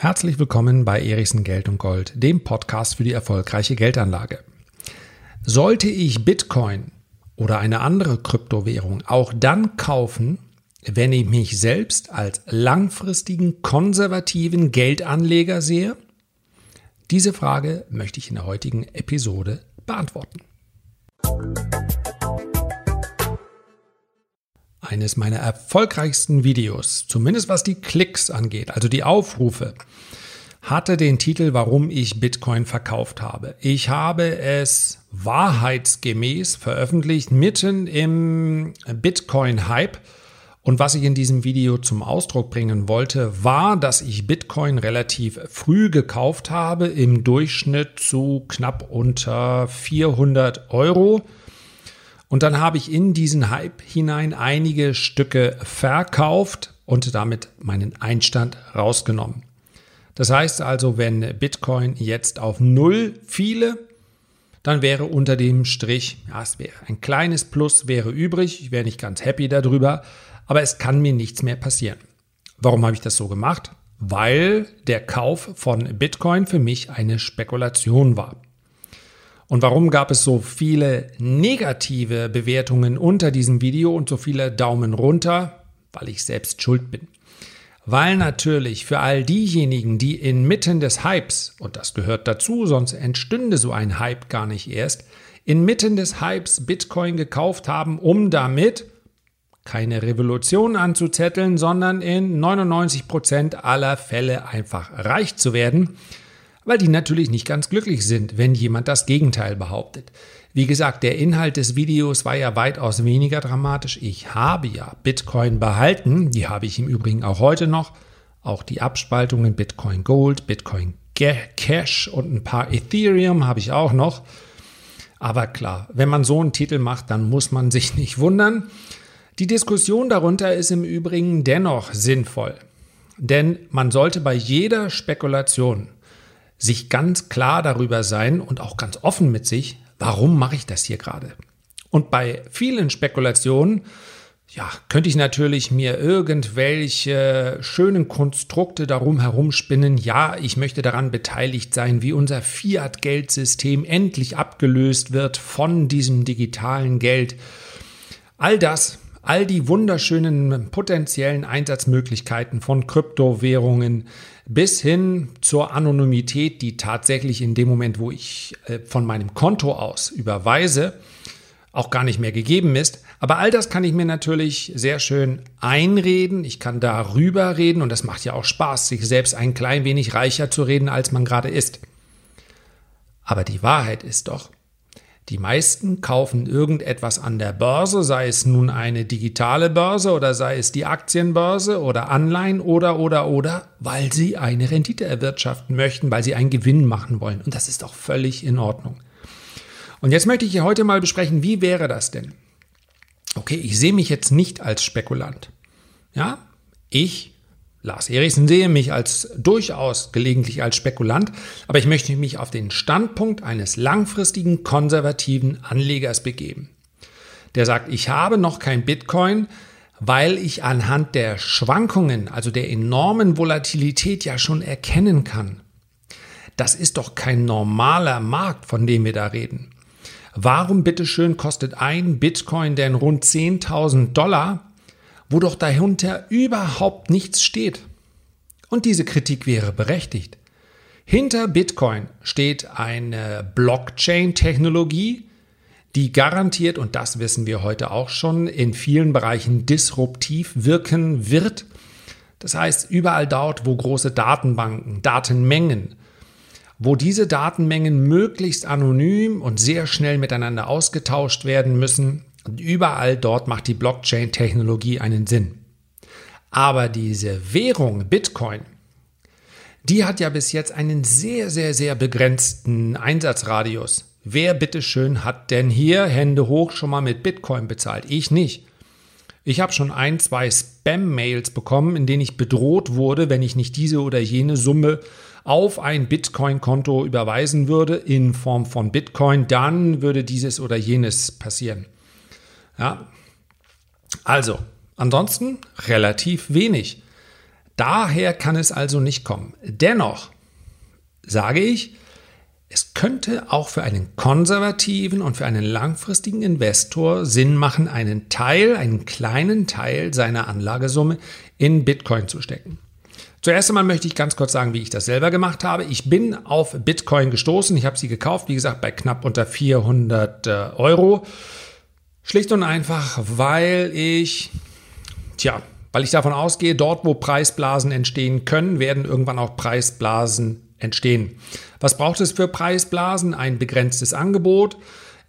Herzlich willkommen bei Erichsen Geld und Gold, dem Podcast für die erfolgreiche Geldanlage. Sollte ich Bitcoin oder eine andere Kryptowährung auch dann kaufen, wenn ich mich selbst als langfristigen konservativen Geldanleger sehe? Diese Frage möchte ich in der heutigen Episode beantworten. Eines meiner erfolgreichsten Videos, zumindest was die Klicks angeht, also die Aufrufe, hatte den Titel Warum ich Bitcoin verkauft habe. Ich habe es wahrheitsgemäß veröffentlicht mitten im Bitcoin-Hype. Und was ich in diesem Video zum Ausdruck bringen wollte, war, dass ich Bitcoin relativ früh gekauft habe, im Durchschnitt zu knapp unter 400 Euro. Und dann habe ich in diesen Hype hinein einige Stücke verkauft und damit meinen Einstand rausgenommen. Das heißt also, wenn Bitcoin jetzt auf Null fiele, dann wäre unter dem Strich, ja, es wäre ein kleines Plus wäre übrig. Ich wäre nicht ganz happy darüber, aber es kann mir nichts mehr passieren. Warum habe ich das so gemacht? Weil der Kauf von Bitcoin für mich eine Spekulation war. Und warum gab es so viele negative Bewertungen unter diesem Video und so viele Daumen runter? Weil ich selbst schuld bin. Weil natürlich für all diejenigen, die inmitten des Hypes, und das gehört dazu, sonst entstünde so ein Hype gar nicht erst, inmitten des Hypes Bitcoin gekauft haben, um damit keine Revolution anzuzetteln, sondern in 99 Prozent aller Fälle einfach reich zu werden, weil die natürlich nicht ganz glücklich sind, wenn jemand das Gegenteil behauptet. Wie gesagt, der Inhalt des Videos war ja weitaus weniger dramatisch. Ich habe ja Bitcoin behalten, die habe ich im Übrigen auch heute noch. Auch die Abspaltungen Bitcoin Gold, Bitcoin Cash und ein paar Ethereum habe ich auch noch. Aber klar, wenn man so einen Titel macht, dann muss man sich nicht wundern. Die Diskussion darunter ist im Übrigen dennoch sinnvoll. Denn man sollte bei jeder Spekulation sich ganz klar darüber sein und auch ganz offen mit sich, warum mache ich das hier gerade? Und bei vielen Spekulationen, ja, könnte ich natürlich mir irgendwelche schönen Konstrukte darum herumspinnen. Ja, ich möchte daran beteiligt sein, wie unser Fiat-Geldsystem endlich abgelöst wird von diesem digitalen Geld. All das, all die wunderschönen potenziellen Einsatzmöglichkeiten von Kryptowährungen, bis hin zur Anonymität, die tatsächlich in dem Moment, wo ich äh, von meinem Konto aus überweise, auch gar nicht mehr gegeben ist. Aber all das kann ich mir natürlich sehr schön einreden. Ich kann darüber reden und das macht ja auch Spaß, sich selbst ein klein wenig reicher zu reden, als man gerade ist. Aber die Wahrheit ist doch, die meisten kaufen irgendetwas an der Börse, sei es nun eine digitale Börse oder sei es die Aktienbörse oder Anleihen oder oder oder, weil sie eine Rendite erwirtschaften möchten, weil sie einen Gewinn machen wollen. Und das ist doch völlig in Ordnung. Und jetzt möchte ich hier heute mal besprechen, wie wäre das denn? Okay, ich sehe mich jetzt nicht als Spekulant. Ja, ich Lars Erichsen sehe mich als durchaus gelegentlich als Spekulant, aber ich möchte mich auf den Standpunkt eines langfristigen konservativen Anlegers begeben. Der sagt, ich habe noch kein Bitcoin, weil ich anhand der Schwankungen, also der enormen Volatilität ja schon erkennen kann. Das ist doch kein normaler Markt, von dem wir da reden. Warum bitteschön kostet ein Bitcoin denn rund 10.000 Dollar wo doch dahinter überhaupt nichts steht. Und diese Kritik wäre berechtigt. Hinter Bitcoin steht eine Blockchain-Technologie, die garantiert, und das wissen wir heute auch schon, in vielen Bereichen disruptiv wirken wird. Das heißt, überall dort, wo große Datenbanken, Datenmengen, wo diese Datenmengen möglichst anonym und sehr schnell miteinander ausgetauscht werden müssen, und überall dort macht die Blockchain-Technologie einen Sinn. Aber diese Währung Bitcoin, die hat ja bis jetzt einen sehr, sehr, sehr begrenzten Einsatzradius. Wer bitteschön hat denn hier Hände hoch schon mal mit Bitcoin bezahlt? Ich nicht. Ich habe schon ein, zwei Spam-Mails bekommen, in denen ich bedroht wurde, wenn ich nicht diese oder jene Summe auf ein Bitcoin-Konto überweisen würde in Form von Bitcoin, dann würde dieses oder jenes passieren. Ja. Also, ansonsten relativ wenig. Daher kann es also nicht kommen. Dennoch sage ich, es könnte auch für einen konservativen und für einen langfristigen Investor Sinn machen, einen Teil, einen kleinen Teil seiner Anlagesumme in Bitcoin zu stecken. Zuerst einmal möchte ich ganz kurz sagen, wie ich das selber gemacht habe. Ich bin auf Bitcoin gestoßen. Ich habe sie gekauft, wie gesagt, bei knapp unter 400 äh, Euro. Schlicht und einfach, weil ich, tja, weil ich davon ausgehe, dort, wo Preisblasen entstehen können, werden irgendwann auch Preisblasen entstehen. Was braucht es für Preisblasen? Ein begrenztes Angebot.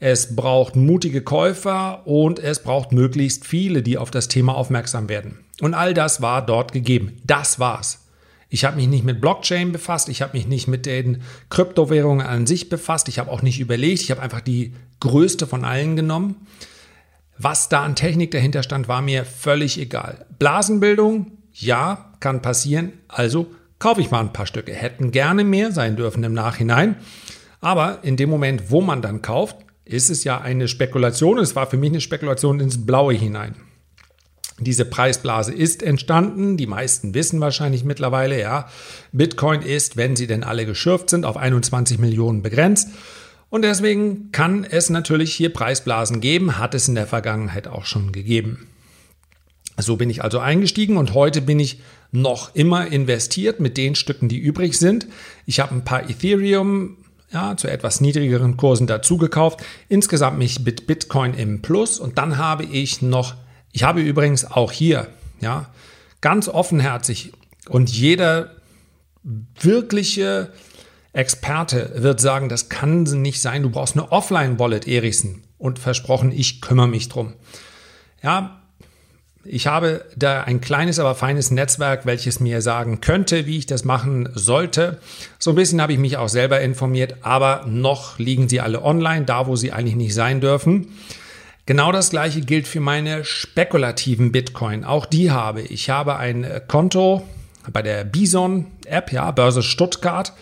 Es braucht mutige Käufer und es braucht möglichst viele, die auf das Thema aufmerksam werden. Und all das war dort gegeben. Das war's. Ich habe mich nicht mit Blockchain befasst, ich habe mich nicht mit den Kryptowährungen an sich befasst, ich habe auch nicht überlegt, ich habe einfach die größte von allen genommen. Was da an Technik dahinter stand, war mir völlig egal. Blasenbildung, ja, kann passieren, also kaufe ich mal ein paar Stücke. Hätten gerne mehr sein dürfen im Nachhinein. Aber in dem Moment, wo man dann kauft, ist es ja eine Spekulation. Es war für mich eine Spekulation ins Blaue hinein. Diese Preisblase ist entstanden. Die meisten wissen wahrscheinlich mittlerweile, ja, Bitcoin ist, wenn sie denn alle geschürft sind, auf 21 Millionen begrenzt. Und deswegen kann es natürlich hier Preisblasen geben, hat es in der Vergangenheit auch schon gegeben. So bin ich also eingestiegen und heute bin ich noch immer investiert mit den Stücken, die übrig sind. Ich habe ein paar Ethereum ja, zu etwas niedrigeren Kursen dazu gekauft. Insgesamt mich mit Bitcoin im Plus und dann habe ich noch, ich habe übrigens auch hier, ja, ganz offenherzig und jeder wirkliche Experte wird sagen, das kann nicht sein, du brauchst eine Offline-Wallet, Erichsen. Und versprochen, ich kümmere mich drum. Ja, ich habe da ein kleines, aber feines Netzwerk, welches mir sagen könnte, wie ich das machen sollte. So ein bisschen habe ich mich auch selber informiert, aber noch liegen sie alle online, da wo sie eigentlich nicht sein dürfen. Genau das gleiche gilt für meine spekulativen Bitcoin. Auch die habe ich. Ich habe ein Konto bei der Bison App, ja, Börse Stuttgart.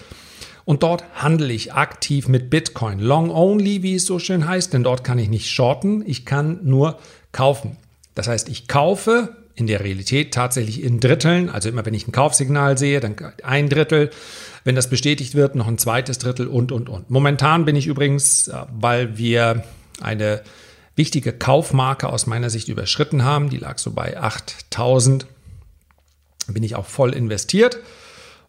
Und dort handle ich aktiv mit Bitcoin. Long only, wie es so schön heißt, denn dort kann ich nicht shorten, ich kann nur kaufen. Das heißt, ich kaufe in der Realität tatsächlich in Dritteln. Also immer wenn ich ein Kaufsignal sehe, dann ein Drittel. Wenn das bestätigt wird, noch ein zweites Drittel und, und, und. Momentan bin ich übrigens, äh, weil wir eine wichtige Kaufmarke aus meiner Sicht überschritten haben, die lag so bei 8000, bin ich auch voll investiert.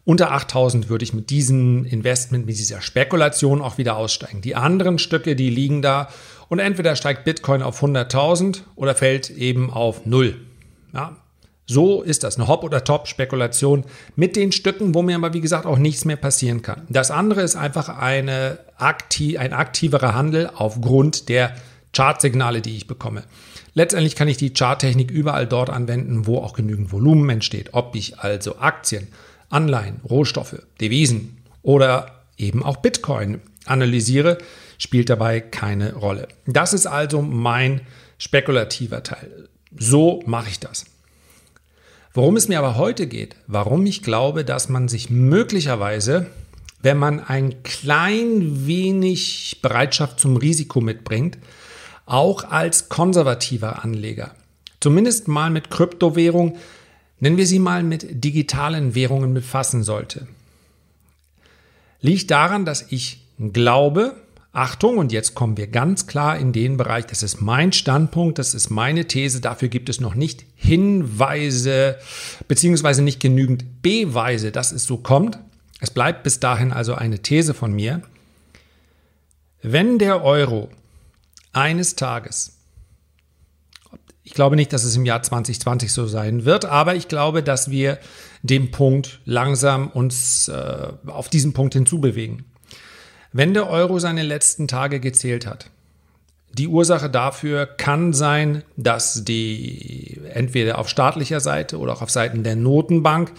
Unter 8000 würde ich mit diesem Investment, mit dieser Spekulation auch wieder aussteigen. Die anderen Stücke, die liegen da und entweder steigt Bitcoin auf 100.000 oder fällt eben auf Null. Ja, so ist das eine Hop- oder Top-Spekulation mit den Stücken, wo mir aber wie gesagt auch nichts mehr passieren kann. Das andere ist einfach eine aktiv, ein aktiverer Handel aufgrund der Chartsignale, die ich bekomme. Letztendlich kann ich die Charttechnik überall dort anwenden, wo auch genügend Volumen entsteht. Ob ich also Aktien, Anleihen, Rohstoffe, Devisen oder eben auch Bitcoin analysiere, spielt dabei keine Rolle. Das ist also mein spekulativer Teil. So mache ich das. Worum es mir aber heute geht, warum ich glaube, dass man sich möglicherweise, wenn man ein klein wenig Bereitschaft zum Risiko mitbringt, auch als konservativer Anleger, zumindest mal mit Kryptowährung, nennen wir sie mal mit digitalen Währungen befassen sollte. Liegt daran, dass ich glaube, Achtung, und jetzt kommen wir ganz klar in den Bereich, das ist mein Standpunkt, das ist meine These, dafür gibt es noch nicht Hinweise, beziehungsweise nicht genügend Beweise, dass es so kommt. Es bleibt bis dahin also eine These von mir. Wenn der Euro eines Tages, ich glaube nicht, dass es im Jahr 2020 so sein wird, aber ich glaube, dass wir dem Punkt langsam uns äh, auf diesen Punkt hinzubewegen. Wenn der Euro seine letzten Tage gezählt hat, die Ursache dafür kann sein, dass die entweder auf staatlicher Seite oder auch auf Seiten der Notenbank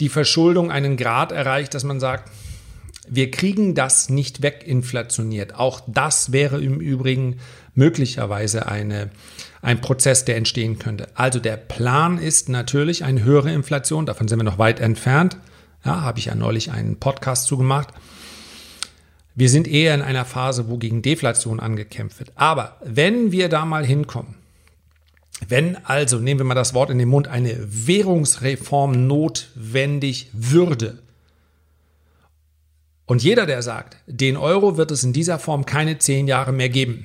die Verschuldung einen Grad erreicht, dass man sagt, wir kriegen das nicht weginflationiert. Auch das wäre im Übrigen möglicherweise eine, ein Prozess, der entstehen könnte. Also der Plan ist natürlich eine höhere Inflation, davon sind wir noch weit entfernt. Ja, habe ich ja neulich einen Podcast zugemacht. gemacht wir sind eher in einer Phase, wo gegen Deflation angekämpft wird. Aber wenn wir da mal hinkommen, Wenn also, nehmen wir mal das Wort in den Mund, eine Währungsreform notwendig würde, und jeder, der sagt, den Euro wird es in dieser Form keine zehn Jahre mehr geben,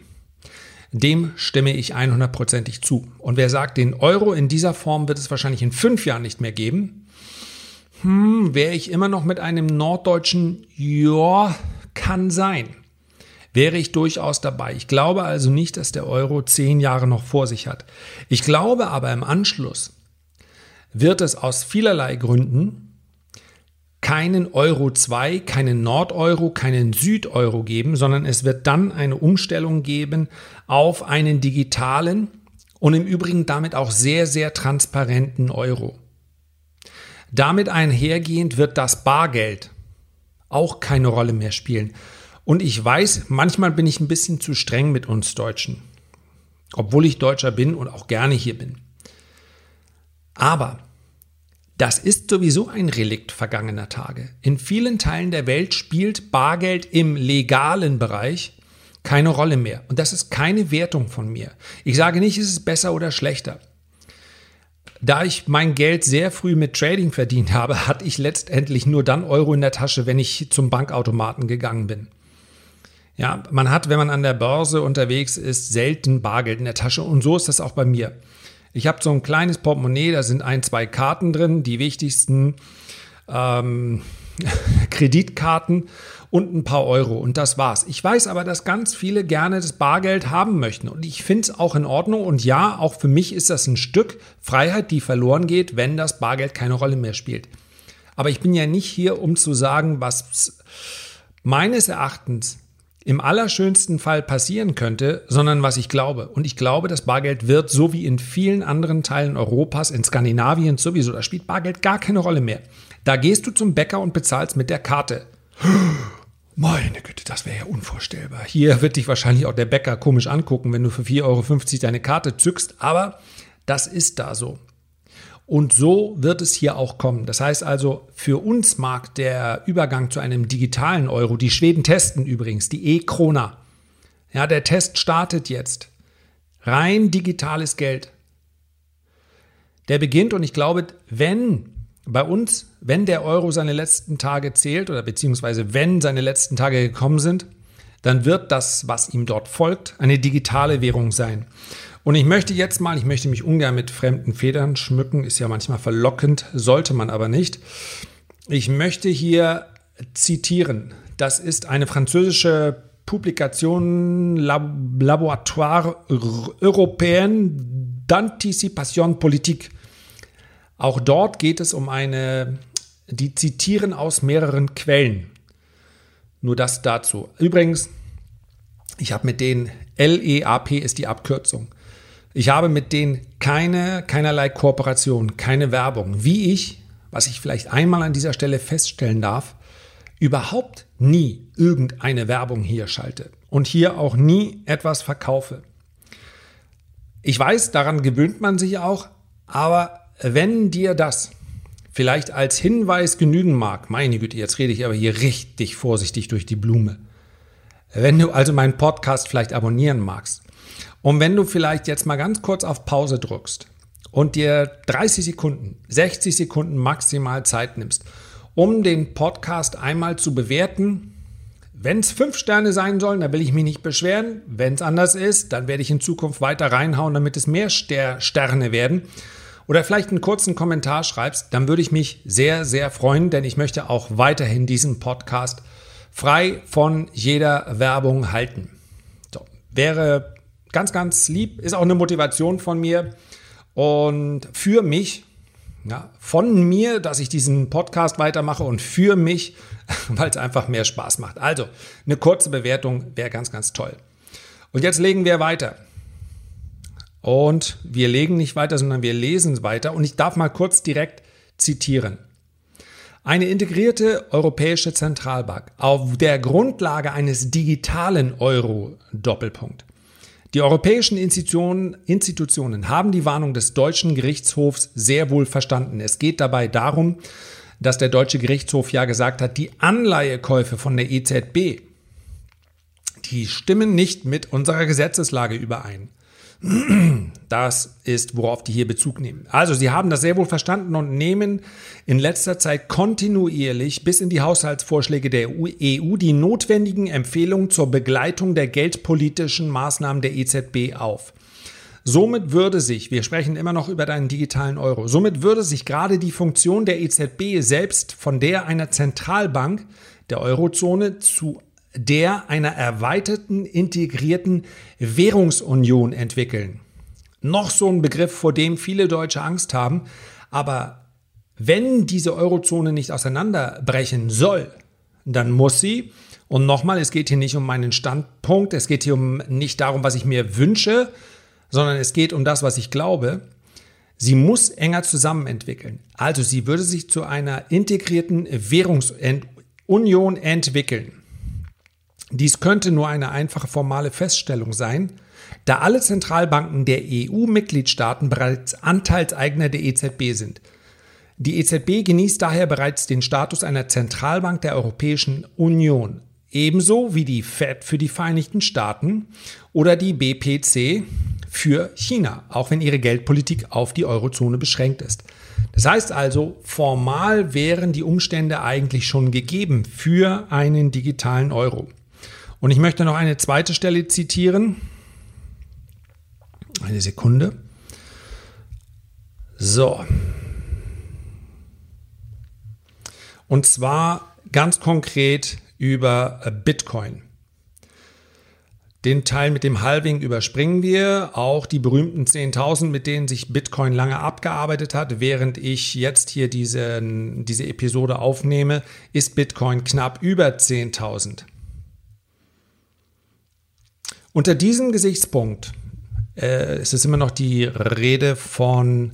dem stimme ich 100%ig zu. Und wer sagt, den Euro in dieser Form wird es wahrscheinlich in fünf Jahren nicht mehr geben, hm, wäre ich immer noch mit einem norddeutschen Ja, kann sein. Wäre ich durchaus dabei. Ich glaube also nicht, dass der Euro zehn Jahre noch vor sich hat. Ich glaube aber im Anschluss wird es aus vielerlei Gründen keinen Euro 2, keinen Nordeuro, keinen Südeuro geben, sondern es wird dann eine Umstellung geben auf einen digitalen und im Übrigen damit auch sehr, sehr transparenten Euro. Damit einhergehend wird das Bargeld auch keine Rolle mehr spielen. Und ich weiß, manchmal bin ich ein bisschen zu streng mit uns Deutschen, obwohl ich Deutscher bin und auch gerne hier bin. Aber das ist sowieso ein Relikt vergangener Tage. In vielen Teilen der Welt spielt Bargeld im legalen Bereich keine Rolle mehr. Und das ist keine Wertung von mir. Ich sage nicht, es ist besser oder schlechter. Da ich mein Geld sehr früh mit Trading verdient habe, hatte ich letztendlich nur dann Euro in der Tasche, wenn ich zum Bankautomaten gegangen bin. Ja, man hat, wenn man an der Börse unterwegs ist, selten Bargeld in der Tasche und so ist das auch bei mir. Ich habe so ein kleines Portemonnaie, da sind ein, zwei Karten drin, die wichtigsten ähm, Kreditkarten und ein paar Euro und das war's. Ich weiß aber, dass ganz viele gerne das Bargeld haben möchten und ich finde es auch in Ordnung und ja, auch für mich ist das ein Stück Freiheit, die verloren geht, wenn das Bargeld keine Rolle mehr spielt. Aber ich bin ja nicht hier, um zu sagen, was meines Erachtens im allerschönsten Fall passieren könnte, sondern was ich glaube. Und ich glaube, das Bargeld wird, so wie in vielen anderen Teilen Europas, in Skandinavien sowieso, da spielt Bargeld gar keine Rolle mehr. Da gehst du zum Bäcker und bezahlst mit der Karte. Meine Güte, das wäre ja unvorstellbar. Hier wird dich wahrscheinlich auch der Bäcker komisch angucken, wenn du für 4,50 Euro deine Karte zückst, aber das ist da so. Und so wird es hier auch kommen. Das heißt also, für uns mag der Übergang zu einem digitalen Euro, die Schweden testen übrigens, die E-Krona. Ja, der Test startet jetzt. Rein digitales Geld. Der beginnt und ich glaube, wenn bei uns, wenn der Euro seine letzten Tage zählt oder beziehungsweise wenn seine letzten Tage gekommen sind, dann wird das, was ihm dort folgt, eine digitale Währung sein. Und ich möchte jetzt mal, ich möchte mich ungern mit fremden Federn schmücken, ist ja manchmal verlockend, sollte man aber nicht. Ich möchte hier zitieren. Das ist eine französische Publikation Laboratoire Européen d'Anticipation Politique. Auch dort geht es um eine, die zitieren aus mehreren Quellen. Nur das dazu. Übrigens, ich habe mit denen LEAP ist die Abkürzung. Ich habe mit denen keine, keinerlei Kooperation, keine Werbung. Wie ich, was ich vielleicht einmal an dieser Stelle feststellen darf, überhaupt nie irgendeine Werbung hier schalte und hier auch nie etwas verkaufe. Ich weiß, daran gewöhnt man sich auch, aber wenn dir das vielleicht als Hinweis genügen mag, meine Güte, jetzt rede ich aber hier richtig vorsichtig durch die Blume. Wenn du also meinen Podcast vielleicht abonnieren magst, und wenn du vielleicht jetzt mal ganz kurz auf Pause drückst und dir 30 Sekunden, 60 Sekunden maximal Zeit nimmst, um den Podcast einmal zu bewerten, wenn es fünf Sterne sein sollen, dann will ich mich nicht beschweren. Wenn es anders ist, dann werde ich in Zukunft weiter reinhauen, damit es mehr Sterne werden. Oder vielleicht einen kurzen Kommentar schreibst, dann würde ich mich sehr, sehr freuen, denn ich möchte auch weiterhin diesen Podcast frei von jeder Werbung halten. So, wäre ganz, ganz lieb, ist auch eine Motivation von mir und für mich, ja, von mir, dass ich diesen Podcast weitermache und für mich, weil es einfach mehr Spaß macht. Also, eine kurze Bewertung wäre ganz, ganz toll. Und jetzt legen wir weiter. Und wir legen nicht weiter, sondern wir lesen weiter. Und ich darf mal kurz direkt zitieren. Eine integrierte europäische Zentralbank auf der Grundlage eines digitalen Euro Doppelpunkt die europäischen Institutionen, Institutionen haben die Warnung des deutschen Gerichtshofs sehr wohl verstanden. Es geht dabei darum, dass der deutsche Gerichtshof ja gesagt hat, die Anleihekäufe von der EZB, die stimmen nicht mit unserer Gesetzeslage überein. Das ist, worauf die hier Bezug nehmen. Also, sie haben das sehr wohl verstanden und nehmen in letzter Zeit kontinuierlich bis in die Haushaltsvorschläge der EU e die notwendigen Empfehlungen zur Begleitung der geldpolitischen Maßnahmen der EZB auf. Somit würde sich, wir sprechen immer noch über deinen digitalen Euro, somit würde sich gerade die Funktion der EZB selbst von der einer Zentralbank der Eurozone zu der einer erweiterten, integrierten Währungsunion entwickeln. Noch so ein Begriff, vor dem viele Deutsche Angst haben, aber wenn diese Eurozone nicht auseinanderbrechen soll, dann muss sie, und nochmal, es geht hier nicht um meinen Standpunkt, es geht hier um nicht darum, was ich mir wünsche, sondern es geht um das, was ich glaube. Sie muss enger zusammen entwickeln. Also sie würde sich zu einer integrierten Währungsunion entwickeln. Dies könnte nur eine einfache formale Feststellung sein, da alle Zentralbanken der EU-Mitgliedstaaten bereits Anteilseigner der EZB sind. Die EZB genießt daher bereits den Status einer Zentralbank der Europäischen Union, ebenso wie die Fed für die Vereinigten Staaten oder die BPC für China, auch wenn ihre Geldpolitik auf die Eurozone beschränkt ist. Das heißt also, formal wären die Umstände eigentlich schon gegeben für einen digitalen Euro. Und ich möchte noch eine zweite Stelle zitieren. Eine Sekunde. So. Und zwar ganz konkret über Bitcoin. Den Teil mit dem Halving überspringen wir. Auch die berühmten 10.000, mit denen sich Bitcoin lange abgearbeitet hat. Während ich jetzt hier diese, diese Episode aufnehme, ist Bitcoin knapp über 10.000. Unter diesem Gesichtspunkt äh, ist es immer noch die Rede von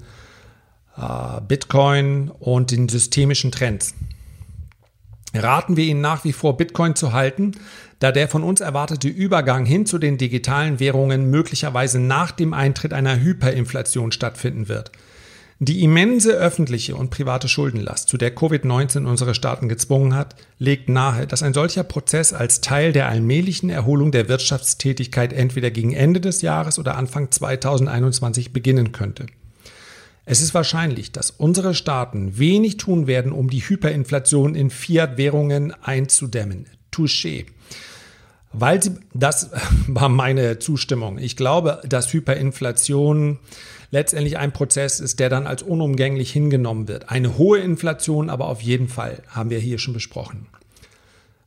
äh, Bitcoin und den systemischen Trends. Raten wir Ihnen nach wie vor, Bitcoin zu halten, da der von uns erwartete Übergang hin zu den digitalen Währungen möglicherweise nach dem Eintritt einer Hyperinflation stattfinden wird. Die immense öffentliche und private Schuldenlast, zu der Covid-19 unsere Staaten gezwungen hat, legt nahe, dass ein solcher Prozess als Teil der allmählichen Erholung der Wirtschaftstätigkeit entweder gegen Ende des Jahres oder Anfang 2021 beginnen könnte. Es ist wahrscheinlich, dass unsere Staaten wenig tun werden, um die Hyperinflation in Fiat-Währungen einzudämmen. Touché. Weil sie, das war meine Zustimmung. Ich glaube, dass Hyperinflation letztendlich ein Prozess ist, der dann als unumgänglich hingenommen wird. Eine hohe Inflation aber auf jeden Fall, haben wir hier schon besprochen.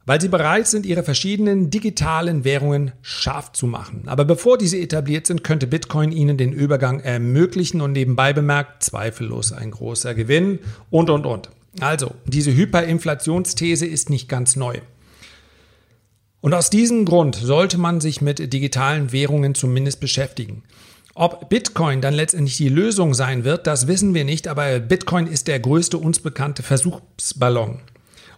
Weil sie bereit sind, ihre verschiedenen digitalen Währungen scharf zu machen. Aber bevor diese etabliert sind, könnte Bitcoin ihnen den Übergang ermöglichen und nebenbei bemerkt zweifellos ein großer Gewinn und, und, und. Also, diese Hyperinflationsthese ist nicht ganz neu. Und aus diesem Grund sollte man sich mit digitalen Währungen zumindest beschäftigen. Ob Bitcoin dann letztendlich die Lösung sein wird, das wissen wir nicht, aber Bitcoin ist der größte uns bekannte Versuchsballon.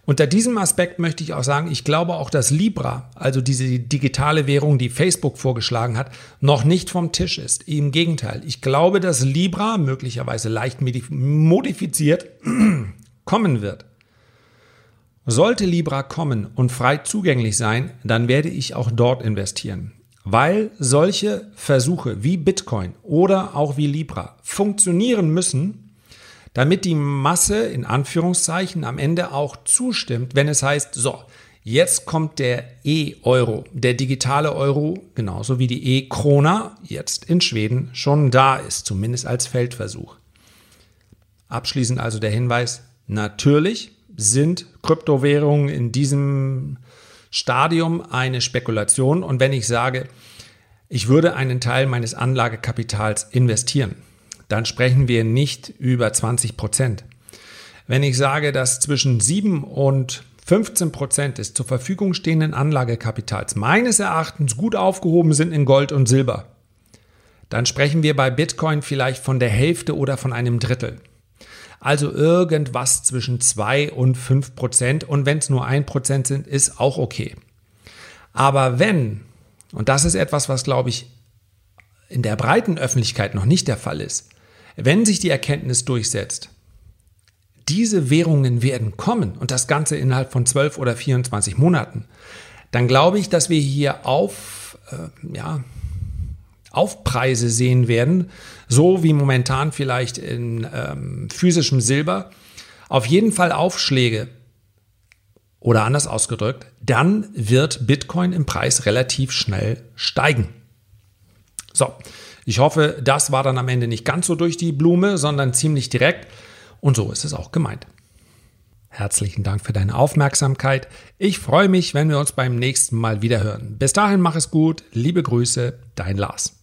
Unter diesem Aspekt möchte ich auch sagen, ich glaube auch, dass Libra, also diese digitale Währung, die Facebook vorgeschlagen hat, noch nicht vom Tisch ist. Im Gegenteil, ich glaube, dass Libra möglicherweise leicht modifiziert kommen wird. Sollte Libra kommen und frei zugänglich sein, dann werde ich auch dort investieren. Weil solche Versuche wie Bitcoin oder auch wie Libra funktionieren müssen, damit die Masse in Anführungszeichen am Ende auch zustimmt, wenn es heißt, so, jetzt kommt der E-Euro, der digitale Euro, genauso wie die E-Krona jetzt in Schweden schon da ist, zumindest als Feldversuch. Abschließend also der Hinweis, natürlich sind Kryptowährungen in diesem Stadium eine Spekulation. Und wenn ich sage, ich würde einen Teil meines Anlagekapitals investieren, dann sprechen wir nicht über 20 Prozent. Wenn ich sage, dass zwischen 7 und 15 Prozent des zur Verfügung stehenden Anlagekapitals meines Erachtens gut aufgehoben sind in Gold und Silber, dann sprechen wir bei Bitcoin vielleicht von der Hälfte oder von einem Drittel. Also irgendwas zwischen 2 und 5 Prozent. Und wenn es nur 1 Prozent sind, ist auch okay. Aber wenn, und das ist etwas, was glaube ich in der breiten Öffentlichkeit noch nicht der Fall ist, wenn sich die Erkenntnis durchsetzt, diese Währungen werden kommen und das Ganze innerhalb von 12 oder 24 Monaten, dann glaube ich, dass wir hier auf, äh, ja, Aufpreise sehen werden, so wie momentan vielleicht in ähm, physischem Silber, auf jeden Fall Aufschläge oder anders ausgedrückt, dann wird Bitcoin im Preis relativ schnell steigen. So, ich hoffe, das war dann am Ende nicht ganz so durch die Blume, sondern ziemlich direkt. Und so ist es auch gemeint. Herzlichen Dank für deine Aufmerksamkeit. Ich freue mich, wenn wir uns beim nächsten Mal wieder hören. Bis dahin mach es gut. Liebe Grüße, dein Lars.